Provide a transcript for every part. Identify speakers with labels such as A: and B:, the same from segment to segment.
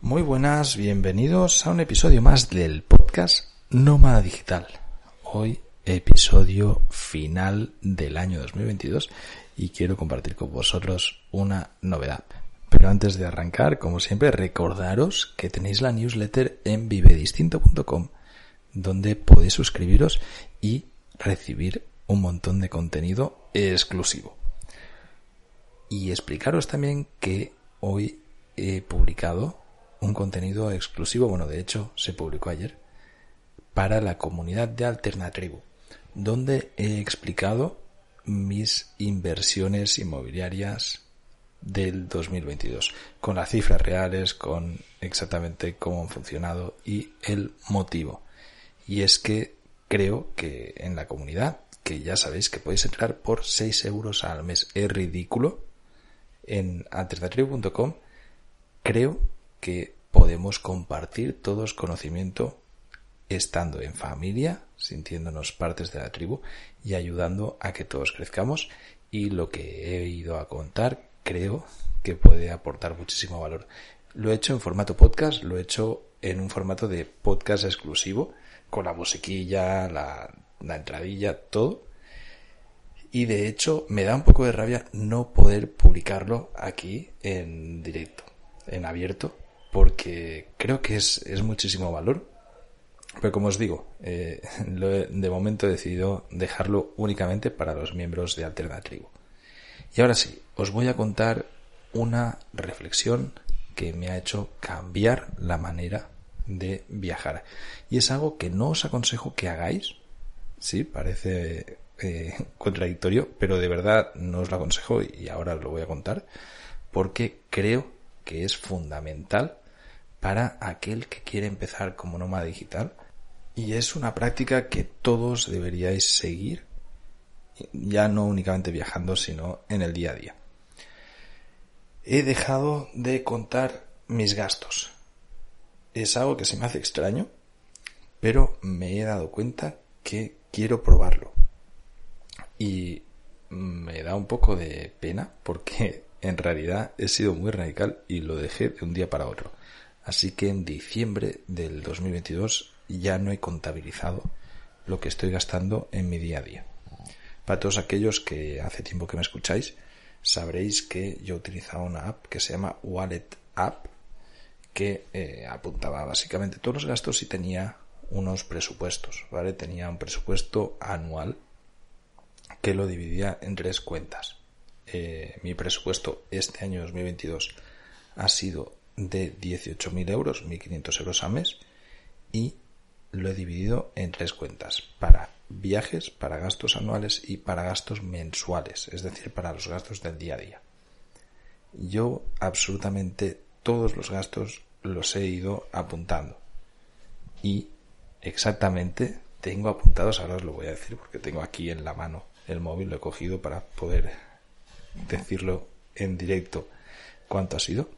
A: muy buenas, bienvenidos a un episodio más del podcast Nómada Digital. Hoy episodio final del año 2022 y quiero compartir con vosotros una novedad. Pero antes de arrancar, como siempre, recordaros que tenéis la newsletter en vivedistinto.com donde podéis suscribiros y recibir un montón de contenido exclusivo. Y explicaros también que hoy he publicado un contenido exclusivo, bueno, de hecho se publicó ayer, para la comunidad de Alternatribu, donde he explicado mis inversiones inmobiliarias del 2022, con las cifras reales, con exactamente cómo han funcionado y el motivo. Y es que creo que en la comunidad que ya sabéis que podéis entrar por 6 euros al mes. Es ridículo. En alternatribu.com creo que podemos compartir todos conocimiento estando en familia, sintiéndonos partes de la tribu y ayudando a que todos crezcamos. Y lo que he ido a contar creo que puede aportar muchísimo valor. Lo he hecho en formato podcast, lo he hecho en un formato de podcast exclusivo, con la musiquilla, la la entradilla, todo. Y de hecho me da un poco de rabia no poder publicarlo aquí en directo, en abierto, porque creo que es, es muchísimo valor. Pero como os digo, eh, de momento he decidido dejarlo únicamente para los miembros de Alternatribu. Y ahora sí, os voy a contar una reflexión que me ha hecho cambiar la manera de viajar. Y es algo que no os aconsejo que hagáis Sí, parece eh, contradictorio, pero de verdad no os lo aconsejo y ahora lo voy a contar porque creo que es fundamental para aquel que quiere empezar como nómada digital y es una práctica que todos deberíais seguir ya no únicamente viajando sino en el día a día. He dejado de contar mis gastos. Es algo que se me hace extraño, pero me he dado cuenta que quiero probarlo. Y me da un poco de pena porque en realidad he sido muy radical y lo dejé de un día para otro. Así que en diciembre del 2022 ya no he contabilizado lo que estoy gastando en mi día a día. Para todos aquellos que hace tiempo que me escucháis, sabréis que yo utilizaba una app que se llama Wallet App, que eh, apuntaba básicamente todos los gastos y tenía unos presupuestos, ¿vale? Tenía un presupuesto anual que lo dividía en tres cuentas. Eh, mi presupuesto este año 2022 ha sido de 18.000 euros, 1.500 euros al mes, y lo he dividido en tres cuentas, para viajes, para gastos anuales y para gastos mensuales, es decir, para los gastos del día a día. Yo absolutamente todos los gastos los he ido apuntando y exactamente tengo apuntados, ahora os lo voy a decir porque tengo aquí en la mano el móvil, lo he cogido para poder decirlo en directo cuánto ha sido.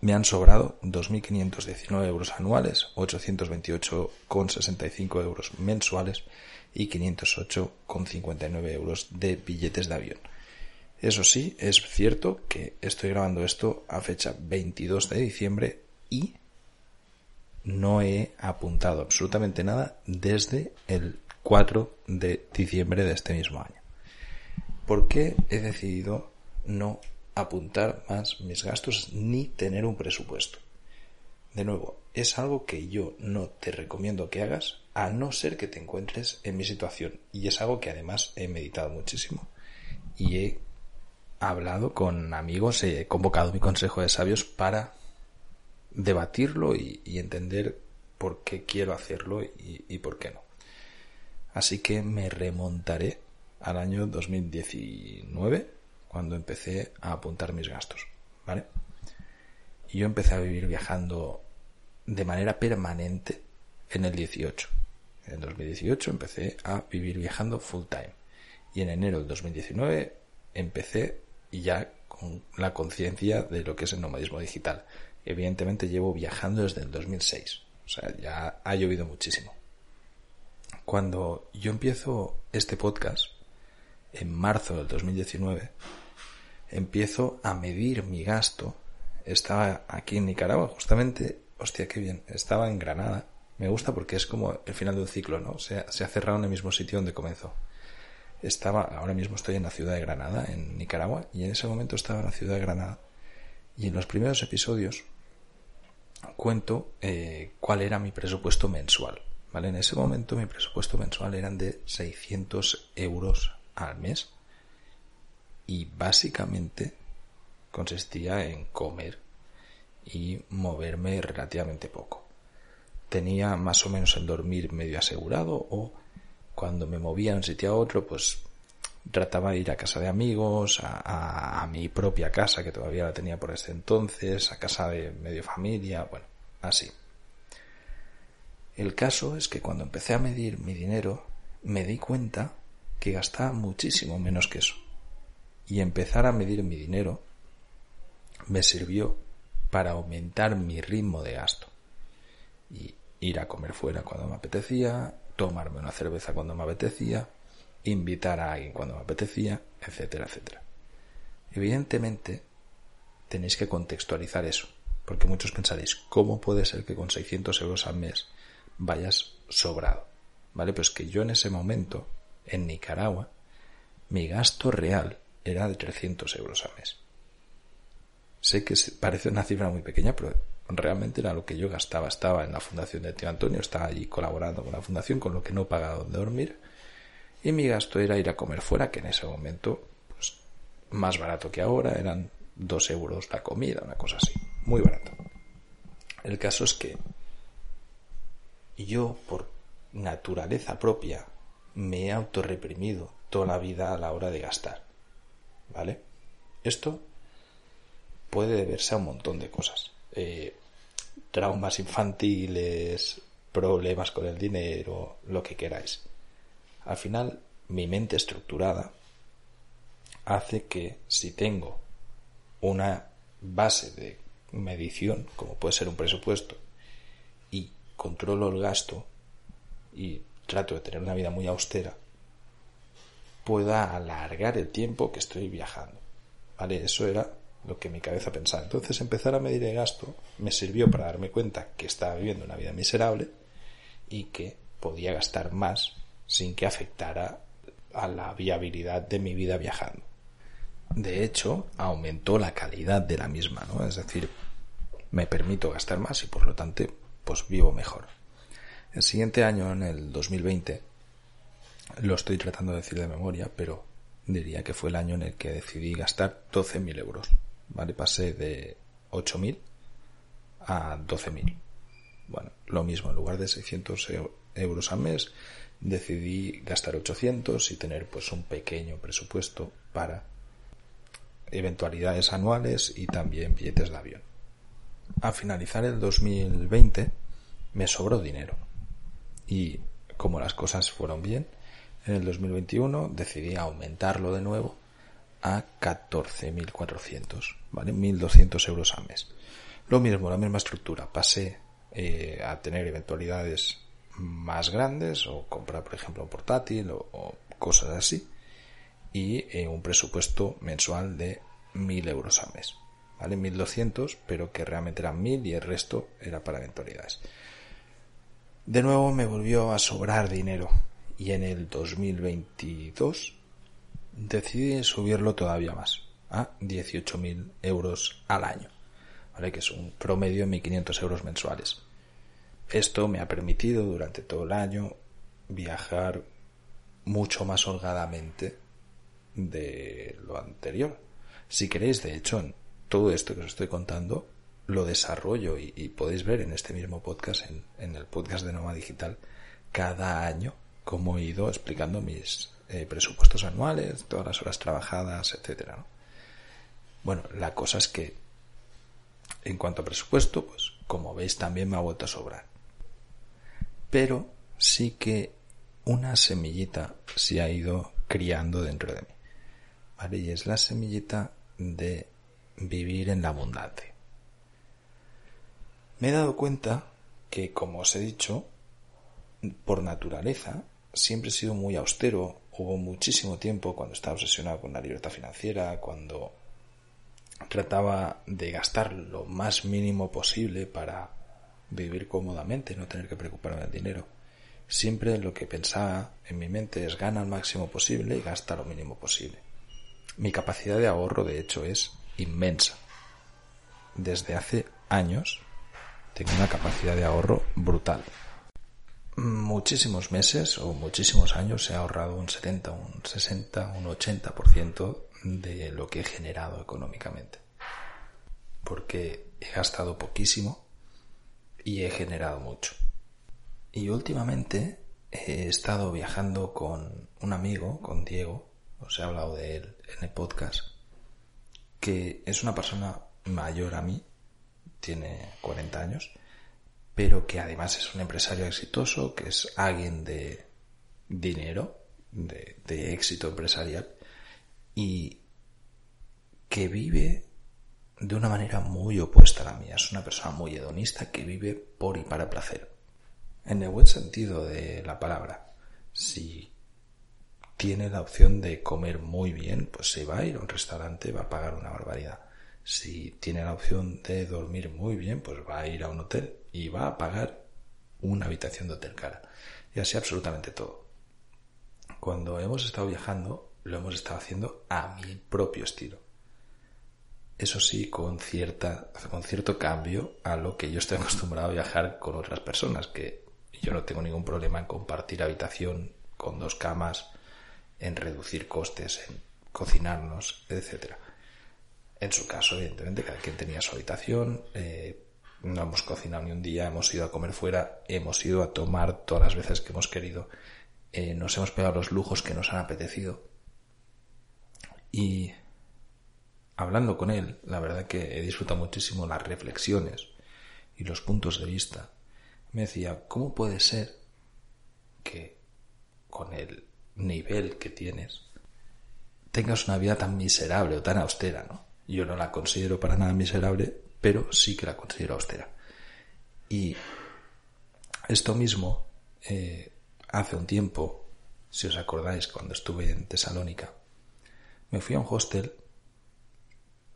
A: Me han sobrado 2.519 euros anuales, 828,65 euros mensuales y 508,59 euros de billetes de avión. Eso sí, es cierto que estoy grabando esto a fecha 22 de diciembre y no he apuntado absolutamente nada desde el 4 de diciembre de este mismo año. ¿Por qué he decidido no apuntar más mis gastos ni tener un presupuesto? De nuevo, es algo que yo no te recomiendo que hagas a no ser que te encuentres en mi situación. Y es algo que además he meditado muchísimo y he hablado con amigos, he convocado mi consejo de sabios para debatirlo y, entender por qué quiero hacerlo y, por qué no. Así que me remontaré al año 2019, cuando empecé a apuntar mis gastos, ¿vale? Y yo empecé a vivir viajando de manera permanente en el 18. En el 2018 empecé a vivir viajando full time. Y en enero del 2019 empecé ya con la conciencia de lo que es el nomadismo digital. Evidentemente llevo viajando desde el 2006. O sea, ya ha llovido muchísimo. Cuando yo empiezo este podcast, en marzo del 2019, empiezo a medir mi gasto. Estaba aquí en Nicaragua, justamente, hostia, qué bien, estaba en Granada. Me gusta porque es como el final de un ciclo, ¿no? Se, se ha cerrado en el mismo sitio donde comenzó. Estaba, ahora mismo estoy en la ciudad de Granada, en Nicaragua, y en ese momento estaba en la ciudad de Granada. Y en los primeros episodios cuento eh, cuál era mi presupuesto mensual. ¿vale? En ese momento mi presupuesto mensual eran de 600 euros al mes y básicamente consistía en comer y moverme relativamente poco. Tenía más o menos el dormir medio asegurado o cuando me movía de un sitio a otro pues trataba de ir a casa de amigos, a, a, mi propia casa que todavía la tenía por ese entonces, a casa de medio familia, bueno, así. El caso es que cuando empecé a medir mi dinero me di cuenta que gastaba muchísimo menos que eso. Y empezar a medir mi dinero me sirvió para aumentar mi ritmo de gasto. Y ir a comer fuera cuando me apetecía, tomarme una cerveza cuando me apetecía, invitar a alguien cuando me apetecía, etcétera, etcétera. Evidentemente, tenéis que contextualizar eso, porque muchos pensaréis, ¿cómo puede ser que con 600 euros al mes vayas sobrado? ¿Vale? Pues que yo en ese momento, en Nicaragua, mi gasto real era de 300 euros al mes. Sé que parece una cifra muy pequeña, pero realmente era lo que yo gastaba. Estaba en la fundación de tío Antonio, estaba allí colaborando con la fundación, con lo que no pagaba donde dormir. Y mi gasto era ir a comer fuera, que en ese momento, pues, más barato que ahora, eran dos euros la comida, una cosa así. Muy barato. El caso es que yo, por naturaleza propia, me he autorreprimido toda la vida a la hora de gastar. ¿Vale? Esto puede deberse a un montón de cosas. Eh, traumas infantiles, problemas con el dinero, lo que queráis. Al final, mi mente estructurada hace que si tengo una base de medición, como puede ser un presupuesto, y controlo el gasto y trato de tener una vida muy austera, pueda alargar el tiempo que estoy viajando. ¿Vale? Eso era lo que mi cabeza pensaba. Entonces empezar a medir el gasto me sirvió para darme cuenta que estaba viviendo una vida miserable y que podía gastar más sin que afectara a la viabilidad de mi vida viajando. De hecho, aumentó la calidad de la misma, ¿no? Es decir, me permito gastar más y por lo tanto, pues vivo mejor. El siguiente año, en el 2020, lo estoy tratando de decir de memoria, pero diría que fue el año en el que decidí gastar 12.000 euros. ¿Vale? Pasé de 8.000 a 12.000. Bueno, lo mismo, en lugar de 600 euros al mes, decidí gastar 800 y tener pues un pequeño presupuesto para eventualidades anuales y también billetes de avión. A finalizar el 2020 me sobró dinero y como las cosas fueron bien, en el 2021 decidí aumentarlo de nuevo a 14.400, ¿vale? 1.200 euros al mes. Lo mismo, la misma estructura. Pasé eh, a tener eventualidades más grandes o comprar, por ejemplo, un portátil o, cosas así y eh, un presupuesto mensual de 1000 euros al mes. ¿Vale? 1200, pero que realmente eran 1000 y el resto era para eventualidades. De nuevo me volvió a sobrar dinero y en el 2022 decidí subirlo todavía más a 18.000 euros al año, ¿vale? que es un promedio de 1.500 euros mensuales. Esto me ha permitido durante todo el año viajar mucho más holgadamente de lo anterior. Si queréis, de hecho, en todo esto que os estoy contando, lo desarrollo y, podéis ver en este mismo podcast, en, el podcast de Noma Digital, cada año cómo he ido explicando mis eh, presupuestos anuales, todas las horas trabajadas, etcétera. Bueno, la cosa es que en cuanto a presupuesto, pues como veis también me ha vuelto a sobrar. Pero sí que una semillita se ha ido criando dentro de mí. ¿Vale? Y es la semillita de vivir en la abundancia. Me he dado cuenta que, como os he dicho, por naturaleza, siempre he sido muy austero. Hubo muchísimo tiempo cuando estaba obsesionado con la libertad financiera, cuando trataba de gastar lo más mínimo posible para vivir cómodamente, no tener que preocuparme del dinero. Siempre lo que pensaba en mi mente es gana al máximo posible y gasta lo mínimo posible. Mi capacidad de ahorro, de hecho, es inmensa. Desde hace años tengo una capacidad de ahorro brutal. Muchísimos meses o muchísimos años he ahorrado un 70, un 60, un 80% de lo que he generado económicamente. Porque he gastado poquísimo y he generado mucho. Y últimamente he estado viajando con un amigo, con Diego, os he hablado de él en el podcast, que es una persona mayor a mí, tiene 40 años, pero que además es un empresario exitoso, que es alguien de dinero, de, de éxito empresarial, y que vive de una manera muy opuesta a la mía. Es una persona muy hedonista que vive por y para placer. En el buen sentido de la palabra. Si tiene la opción de comer muy bien, pues se va a ir a un restaurante, va a pagar una barbaridad. Si tiene la opción de dormir muy bien, pues va a ir a un hotel y va a pagar una habitación de hotel cara. Y así absolutamente todo. Cuando hemos estado viajando, lo hemos estado haciendo a mi propio estilo eso sí, con, cierta, con cierto cambio a lo que yo estoy acostumbrado a viajar con otras personas, que yo no tengo ningún problema en compartir habitación con dos camas, en reducir costes, en cocinarnos, etc. En su caso, evidentemente, cada quien tenía su habitación, eh, no hemos cocinado ni un día, hemos ido a comer fuera, hemos ido a tomar todas las veces que hemos querido, eh, nos hemos pegado los lujos que nos han apetecido. Y hablando con él, la verdad que he disfrutado muchísimo las reflexiones y los puntos de vista. Me decía, ¿cómo puede ser que con el nivel que tienes tengas una vida tan miserable o tan austera, ¿no? Yo no la considero para nada miserable, pero sí que la considero austera. Y esto mismo, eh, hace un tiempo, si os acordáis, cuando estuve en Tesalónica, me fui a un hostel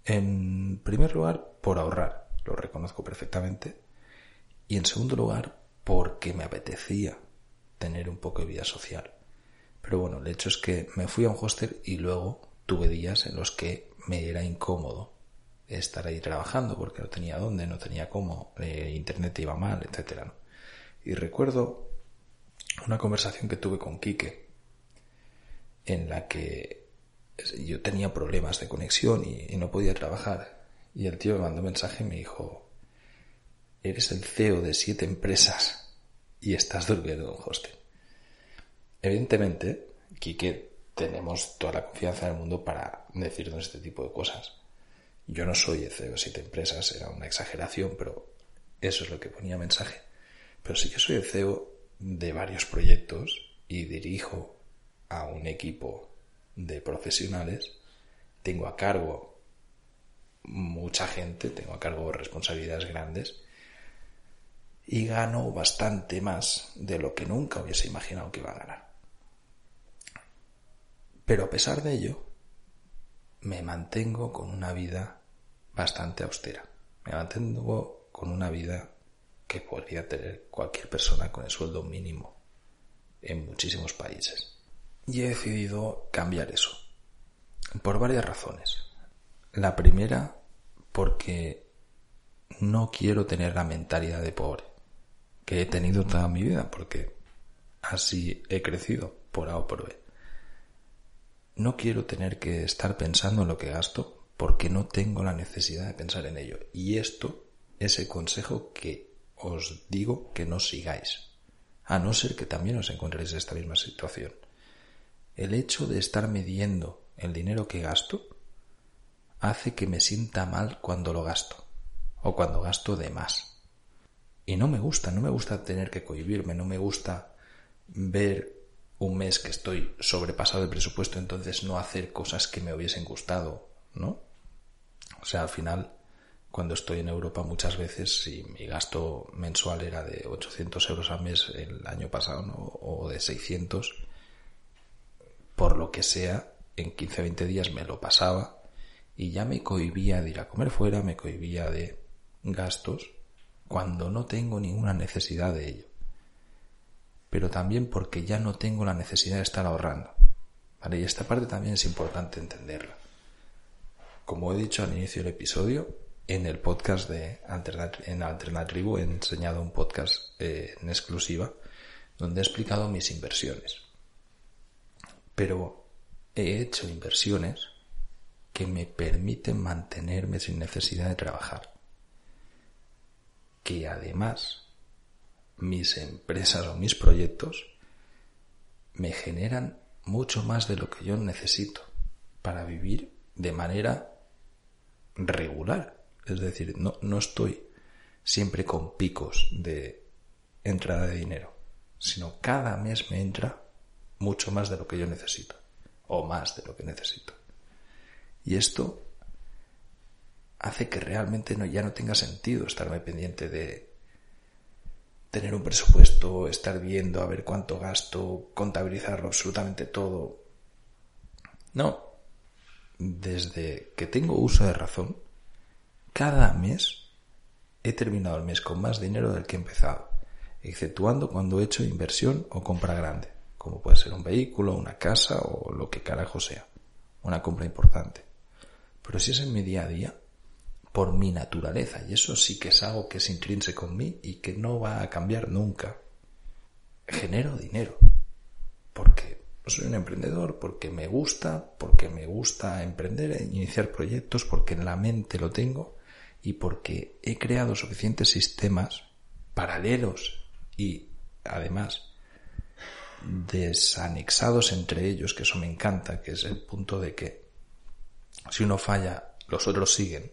A: en primer lugar, por ahorrar, lo reconozco perfectamente. Y en segundo lugar, porque me apetecía tener un poco de vida social. Pero bueno, el hecho es que me fui a un hostel y luego tuve días en los que me era incómodo estar ahí trabajando porque no tenía dónde, no tenía cómo, eh, internet iba mal, etc. Y recuerdo una conversación que tuve con Quique en la que yo tenía problemas de conexión y, no podía trabajar. Y el tío me mandó un mensaje y me dijo, eres el CEO de siete empresas y estás durmiendo en un hostel. Evidentemente, Quique tenemos toda la confianza del mundo para decirnos este tipo de cosas. Yo no soy el CEO de siete empresas, era una exageración, pero eso es lo que ponía mensaje. Pero sí que soy el CEO de varios proyectos y dirijo a un equipo de profesionales, tengo a cargo mucha gente, tengo a cargo responsabilidades grandes y gano bastante más de lo que nunca hubiese imaginado que iba a ganar. Pero a pesar de ello, me mantengo con una vida bastante austera. Me mantengo con una vida que podría tener cualquier persona con el sueldo mínimo en muchísimos países. Y he decidido cambiar eso. Por varias razones. La primera, porque no quiero tener la mentalidad de pobre que he tenido toda mi vida, porque así he crecido por A o por B. No quiero tener que estar pensando en lo que gasto porque no tengo la necesidad de pensar en ello. Y esto es el consejo que os digo que no sigáis, a no ser que también os encontréis en esta misma situación el hecho de estar midiendo el dinero que gasto hace que me sienta mal cuando lo gasto o cuando gasto de más. Y no me gusta, no me gusta tener que cohibirme, no me gusta ver un mes que estoy sobrepasado de presupuesto, entonces no hacer cosas que me hubiesen gustado, ¿no? O sea, al final, cuando estoy en Europa muchas veces, si mi gasto mensual era de 800 euros al mes el año pasado, ¿no? o de 600, por lo que sea, en 15-20 días me lo pasaba y ya me cohibía de ir a comer fuera, me cohibía de gastos cuando no tengo ninguna necesidad de ello. Pero también porque ya no tengo la necesidad de estar ahorrando. ¿Vale? Y esta parte también es importante entenderla. Como he dicho al inicio del episodio, en el podcast de en Alternatribu he enseñado un podcast eh, en exclusiva donde he explicado mis inversiones pero he hecho inversiones que me permiten mantenerme sin necesidad de trabajar. Que además mis empresas o mis proyectos me generan mucho más de lo que yo necesito para vivir de manera regular. Es decir, no, no estoy siempre con picos de entrada de dinero, sino cada mes me entra mucho más de lo que yo necesito, o más de lo que necesito. Y esto hace que realmente no, ya no tenga sentido estarme pendiente de tener un presupuesto, estar viendo a ver cuánto gasto, contabilizarlo absolutamente todo. No, desde que tengo uso de razón, cada mes he terminado el mes con más dinero del que he empezado, exceptuando cuando he hecho inversión o compra grande como puede ser un vehículo, una casa o lo que carajo sea, una compra importante. Pero si es en mi día a día, por mi naturaleza, y eso sí que es algo que es intrínseco en mí y que no va a cambiar nunca, genero dinero. Porque soy un emprendedor, porque me gusta, porque me gusta emprender, e iniciar proyectos, porque en la mente lo tengo y porque he creado suficientes sistemas paralelos y además desanexados entre ellos, que eso me encanta, que es el punto de que si uno falla, los otros siguen,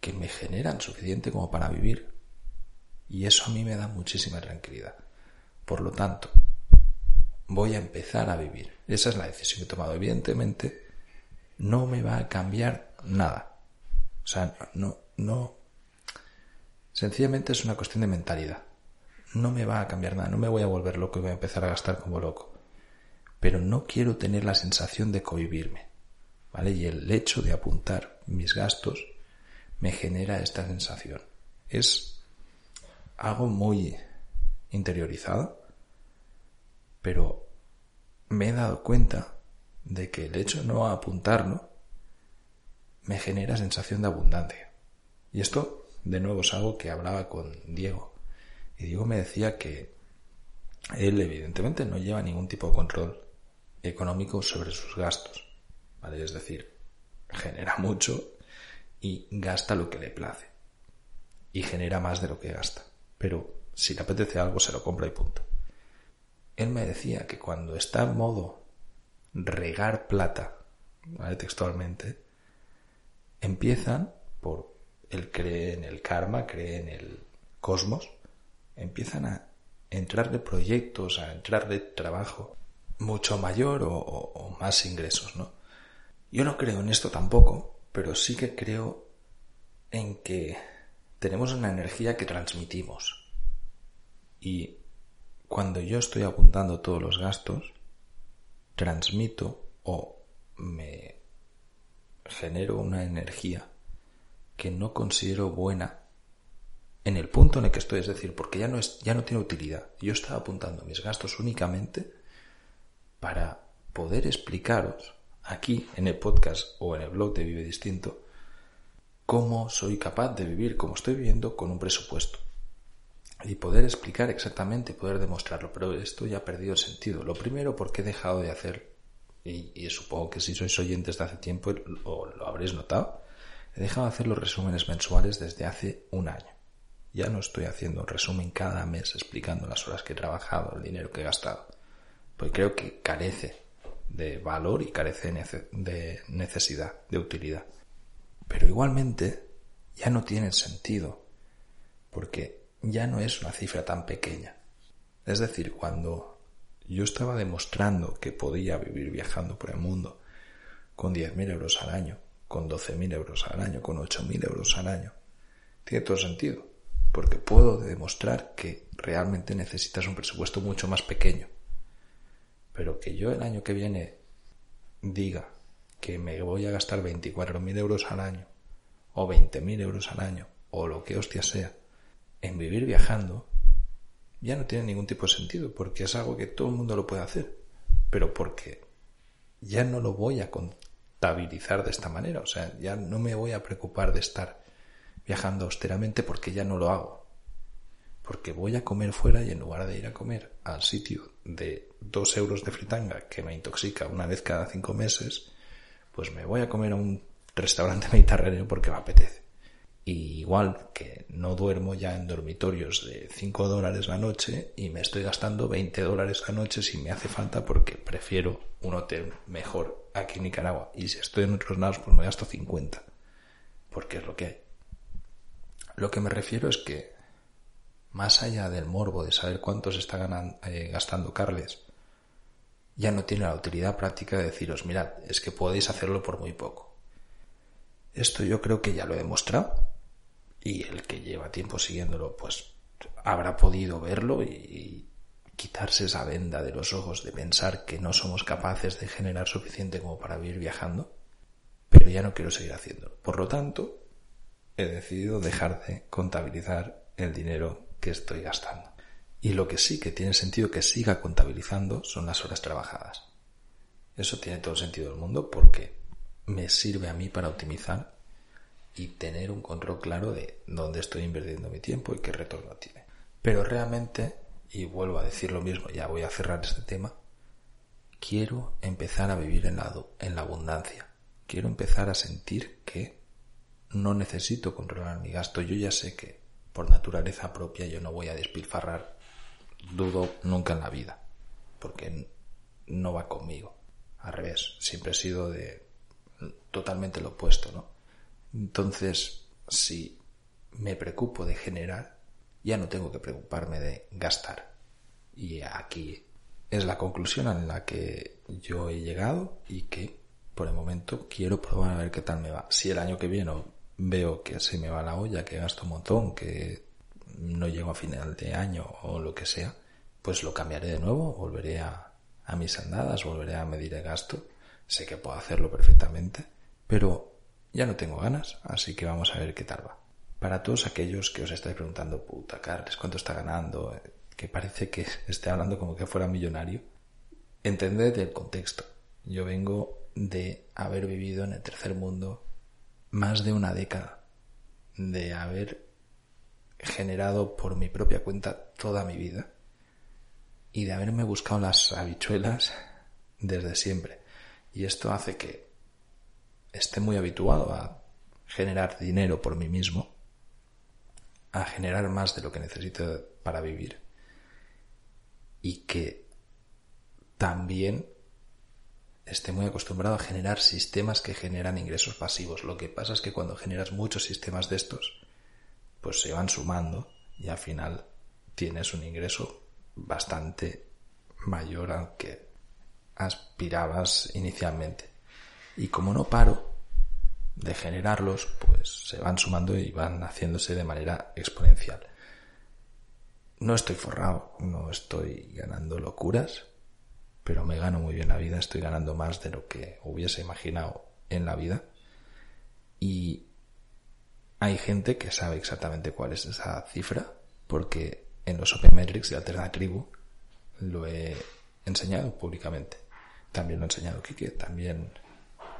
A: que me generan suficiente como para vivir. Y eso a mí me da muchísima tranquilidad. Por lo tanto, voy a empezar a vivir. Esa es la decisión que he tomado. Evidentemente, no me va a cambiar nada. O sea, no, no. Sencillamente es una cuestión de mentalidad no me va a cambiar nada, no me voy a volver loco y voy a empezar a gastar como loco. Pero no quiero tener la sensación de cohibirme, ¿vale? Y el hecho de apuntar mis gastos me genera esta sensación. Es algo muy interiorizado, pero me he dado cuenta de que el hecho de no apuntarlo me genera sensación de abundancia. Y esto, de nuevo, es algo que hablaba con Diego y Diego me decía que él evidentemente no lleva ningún tipo de control económico sobre sus gastos. ¿vale? Es decir, genera mucho y gasta lo que le place. Y genera más de lo que gasta. Pero si le apetece algo se lo compra y punto. Él me decía que cuando está en modo regar plata, ¿vale? textualmente, empiezan por él cree en el karma, cree en el cosmos, empiezan a entrarle proyectos, a entrarle trabajo mucho mayor o, más ingresos, ¿no? Yo no creo en esto tampoco, pero sí que creo en que tenemos una energía que transmitimos. Y cuando yo estoy apuntando todos los gastos, transmito o me genero una energía que no considero buena en el punto en el que estoy, es decir, porque ya no, es, ya no tiene utilidad. Yo estaba apuntando mis gastos únicamente para poder explicaros aquí en el podcast o en el blog de Vive Distinto cómo soy capaz de vivir como estoy viviendo con un presupuesto. Y poder explicar exactamente, poder demostrarlo, pero esto ya ha perdido el sentido. Lo primero porque he dejado de hacer, y, y supongo que si sois oyentes de hace tiempo o lo habréis notado, he dejado de hacer los resúmenes mensuales desde hace un año. Ya no estoy haciendo un resumen cada mes explicando las horas que he trabajado, el dinero que he gastado. Pues creo que carece de valor y carece de necesidad, de utilidad. Pero igualmente ya no tiene sentido, porque ya no es una cifra tan pequeña. Es decir, cuando yo estaba demostrando que podía vivir viajando por el mundo con 10.000 euros al año, con 12.000 euros al año, con 8.000 euros al año, tiene todo sentido, porque puedo demostrar que realmente necesitas un presupuesto mucho más pequeño. Pero que yo el año que viene diga que me voy a gastar 24.000 euros al año, o 20.000 euros al año, o lo que hostia sea, en vivir viajando, ya no tiene ningún tipo de sentido, porque es algo que todo el mundo lo puede hacer, pero porque ya no lo voy a contabilizar de esta manera, o sea, ya no me voy a preocupar de estar viajando austeramente porque ya no lo hago. Porque voy a comer fuera y en lugar de ir a comer al sitio de dos euros de fritanga que me intoxica una vez cada cinco meses, pues me voy a comer a un restaurante mediterráneo porque me apetece. Y igual que no duermo ya en dormitorios de 5 dólares la noche y me estoy gastando 20 dólares la noche si me hace falta porque prefiero un hotel mejor aquí en Nicaragua. Y si estoy en otros lados pues me gasto 50. Porque es lo que hay. Lo que me refiero es que más allá del morbo de saber cuánto se está eh, gastando Carles, ya no tiene la utilidad práctica de deciros, mirad, es que podéis hacerlo por muy poco. Esto yo creo que ya lo he demostrado y el que lleva tiempo siguiéndolo pues habrá podido verlo y, quitarse esa venda de los ojos de pensar que no somos capaces de generar suficiente como para vivir viajando, pero ya no quiero seguir haciéndolo. Por lo tanto, he decidido dejar de contabilizar el dinero que estoy gastando. Y lo que sí que tiene sentido que siga contabilizando son las horas trabajadas. Eso tiene todo el sentido del mundo porque me sirve a mí para optimizar y tener un control claro de dónde estoy invirtiendo mi tiempo y qué retorno tiene. Pero realmente, y vuelvo a decir lo mismo, ya voy a cerrar este tema, quiero empezar a vivir en la, en la abundancia. Quiero empezar a sentir que no necesito controlar mi gasto. Yo ya sé que por naturaleza propia yo no voy a despilfarrar, dudo nunca en la vida, porque no va conmigo. Al revés, siempre he sido de totalmente lo opuesto, ¿no? Entonces, si me preocupo de generar, ya no tengo que preocuparme de gastar. Y aquí es la conclusión en la que yo he llegado y que por el momento quiero probar a ver qué tal me va. Si el año que viene veo que se me va la olla, que gasto un montón, que no llego a final de año o lo que sea, pues lo cambiaré de nuevo, volveré a, mis andadas, volveré a medir el gasto. Sé que puedo hacerlo perfectamente, pero ya no tengo ganas, así que vamos a ver qué tal va. Para todos aquellos que os estáis preguntando, puta, Carles, ¿cuánto está ganando? Que parece que esté hablando como que fuera millonario. Entended el contexto. Yo vengo de haber vivido en el tercer mundo más de una década de haber generado por mi propia cuenta toda mi vida y de haberme buscado las habichuelas desde siempre. Y esto hace que esté muy habituado a generar dinero por mí mismo, a generar más de lo que necesito para vivir y que también esté muy acostumbrado a generar sistemas que generan ingresos pasivos. Lo que pasa es que cuando generas muchos sistemas de estos, pues se van sumando y al final tienes un ingreso bastante mayor al que aspirabas inicialmente. Y como no paro de generarlos, pues se van sumando y van haciéndose de manera exponencial. No estoy forrado, no estoy ganando locuras, pero me gano muy bien la vida, estoy ganando más de lo que hubiese imaginado en la vida. Y hay gente que sabe exactamente cuál es esa cifra, porque en los Open Metrics de Alterna Tribu lo he enseñado públicamente. También lo ha enseñado Kike, también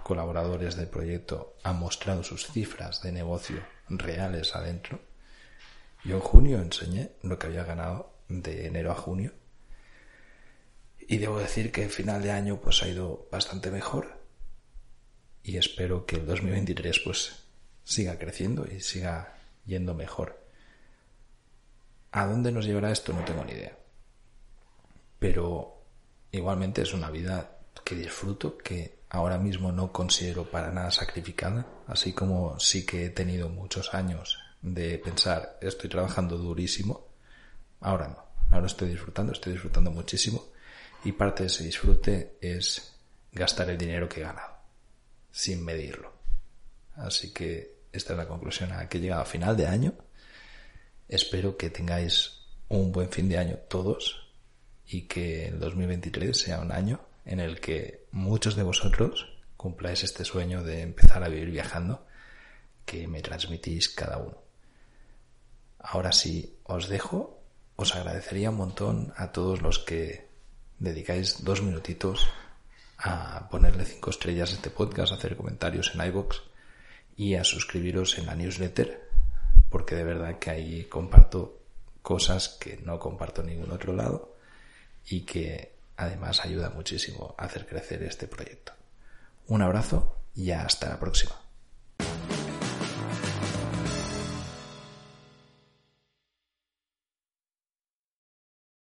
A: colaboradores del proyecto han mostrado sus cifras de negocio reales adentro. Yo en junio enseñé lo que había ganado de enero a junio y debo decir que el final de año pues ha ido bastante mejor y espero que el 2023 pues siga creciendo y siga yendo mejor. ¿A dónde nos llevará esto? No tengo ni idea. Pero igualmente es una vida que disfruto, que ahora mismo no considero para nada sacrificada, así como sí que he tenido muchos años de pensar estoy trabajando durísimo, ahora no, ahora estoy disfrutando, estoy disfrutando muchísimo y parte de ese disfrute es gastar el dinero que he ganado, sin medirlo. Así que esta es la conclusión a la que he llegado a final de año. Espero que tengáis un buen fin de año todos y que el 2023 sea un año en el que muchos de vosotros cumpláis este sueño de empezar a vivir viajando que me transmitís cada uno. Ahora sí, os dejo. Os agradecería un montón a todos los que dedicáis dos minutitos a ponerle cinco estrellas a este podcast, a hacer comentarios en iBox y a suscribiros en la newsletter, porque de verdad que ahí comparto cosas que no comparto en ningún otro lado y que además ayuda muchísimo a hacer crecer este proyecto. Un abrazo y hasta la próxima.